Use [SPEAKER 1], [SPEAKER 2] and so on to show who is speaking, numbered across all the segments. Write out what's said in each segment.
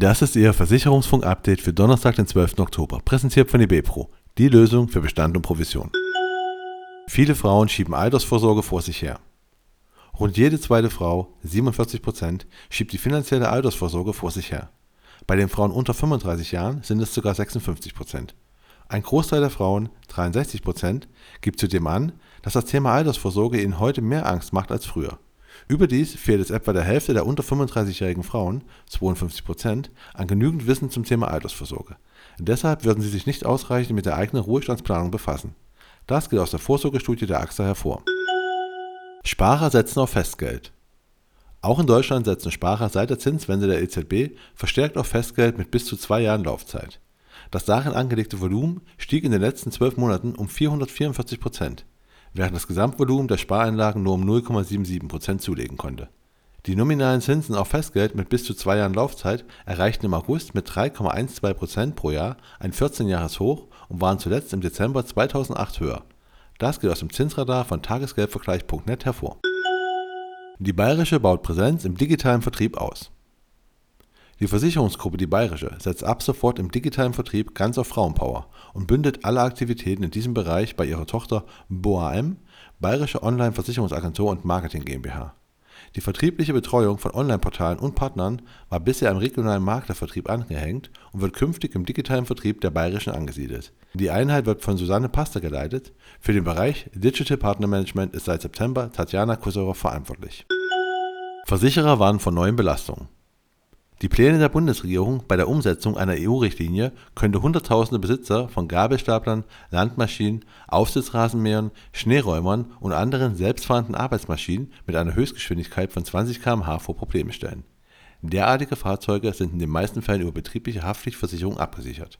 [SPEAKER 1] Das ist Ihr Versicherungsfunk-Update für Donnerstag, den 12. Oktober, präsentiert von eBepro, die Lösung für Bestand und Provision. Viele Frauen schieben Altersvorsorge vor sich her. Rund jede zweite Frau, 47 Prozent, schiebt die finanzielle Altersvorsorge vor sich her. Bei den Frauen unter 35 Jahren sind es sogar 56 Prozent. Ein Großteil der Frauen, 63 Prozent, gibt zudem an, dass das Thema Altersvorsorge ihnen heute mehr Angst macht als früher. Überdies fehlt es etwa der Hälfte der unter 35-jährigen Frauen, 52 Prozent, an genügend Wissen zum Thema Altersvorsorge. Deshalb würden sie sich nicht ausreichend mit der eigenen Ruhestandsplanung befassen. Das geht aus der Vorsorgestudie der AXA hervor. Sparer setzen auf Festgeld. Auch in Deutschland setzen Sparer seit der Zinswende der EZB verstärkt auf Festgeld mit bis zu zwei Jahren Laufzeit. Das darin angelegte Volumen stieg in den letzten zwölf Monaten um 444 Prozent während das Gesamtvolumen der Spareinlagen nur um 0,77% zulegen konnte. Die nominalen Zinsen auf Festgeld mit bis zu zwei Jahren Laufzeit erreichten im August mit 3,12% pro Jahr ein 14-Jahres-Hoch und waren zuletzt im Dezember 2008 höher. Das geht aus dem Zinsradar von Tagesgeldvergleich.net hervor. Die Bayerische baut Präsenz im digitalen Vertrieb aus. Die Versicherungsgruppe Die Bayerische setzt ab sofort im digitalen Vertrieb ganz auf Frauenpower und bündelt alle Aktivitäten in diesem Bereich bei ihrer Tochter BOAM, Bayerische Online-Versicherungsagentur und Marketing GmbH. Die vertriebliche Betreuung von Online-Portalen und Partnern war bisher am regionalen Maklervertrieb angehängt und wird künftig im digitalen Vertrieb der Bayerischen angesiedelt. Die Einheit wird von Susanne Paster geleitet. Für den Bereich Digital Partner Management ist seit September Tatjana Kusowa verantwortlich. Versicherer warnen vor neuen Belastungen. Die Pläne der Bundesregierung bei der Umsetzung einer EU-Richtlinie könnte Hunderttausende Besitzer von Gabelstaplern, Landmaschinen, Aufsitzrasenmähern, Schneeräumern und anderen selbstfahrenden Arbeitsmaschinen mit einer Höchstgeschwindigkeit von 20 km/h vor Probleme stellen. Derartige Fahrzeuge sind in den meisten Fällen über betriebliche Haftpflichtversicherung abgesichert.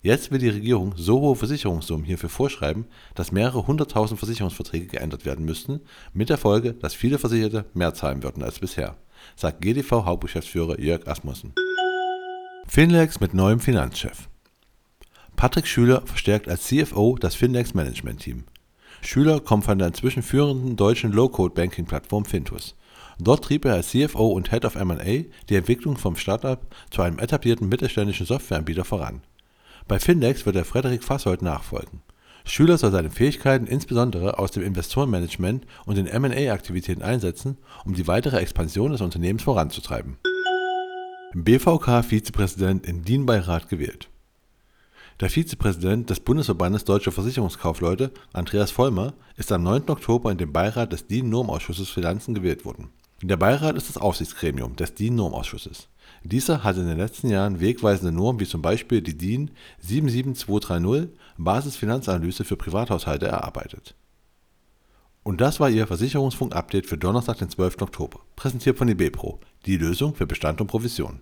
[SPEAKER 1] Jetzt will die Regierung so hohe Versicherungssummen hierfür vorschreiben, dass mehrere hunderttausend Versicherungsverträge geändert werden müssten, mit der Folge, dass viele Versicherte mehr zahlen würden als bisher sagt GDV-Hauptgeschäftsführer Jörg Asmussen. Finlex mit neuem Finanzchef. Patrick Schüler verstärkt als CFO das Finlex Management Team. Schüler kommt von der inzwischen führenden deutschen Low-Code-Banking-Plattform Fintus. Dort trieb er als CFO und Head of M&A die Entwicklung vom Startup zu einem etablierten mittelständischen Softwareanbieter voran. Bei Finlex wird er Frederik Fassold nachfolgen. Schüler soll seine Fähigkeiten insbesondere aus dem Investorenmanagement und den M&A-Aktivitäten einsetzen, um die weitere Expansion des Unternehmens voranzutreiben. BVK-Vizepräsident in DIN-Beirat gewählt. Der Vizepräsident des Bundesverbandes Deutscher Versicherungskaufleute, Andreas Vollmer, ist am 9. Oktober in den Beirat des DIN-Normausschusses Finanzen gewählt worden. Der Beirat ist das Aufsichtsgremium des DIN-Normausschusses. Dieser hat in den letzten Jahren wegweisende Normen wie zum Beispiel die DIN 77230 Basisfinanzanalyse für Privathaushalte erarbeitet. Und das war Ihr Versicherungsfunk-Update für Donnerstag, den 12. Oktober, präsentiert von eBepro, die Lösung für Bestand und Provision.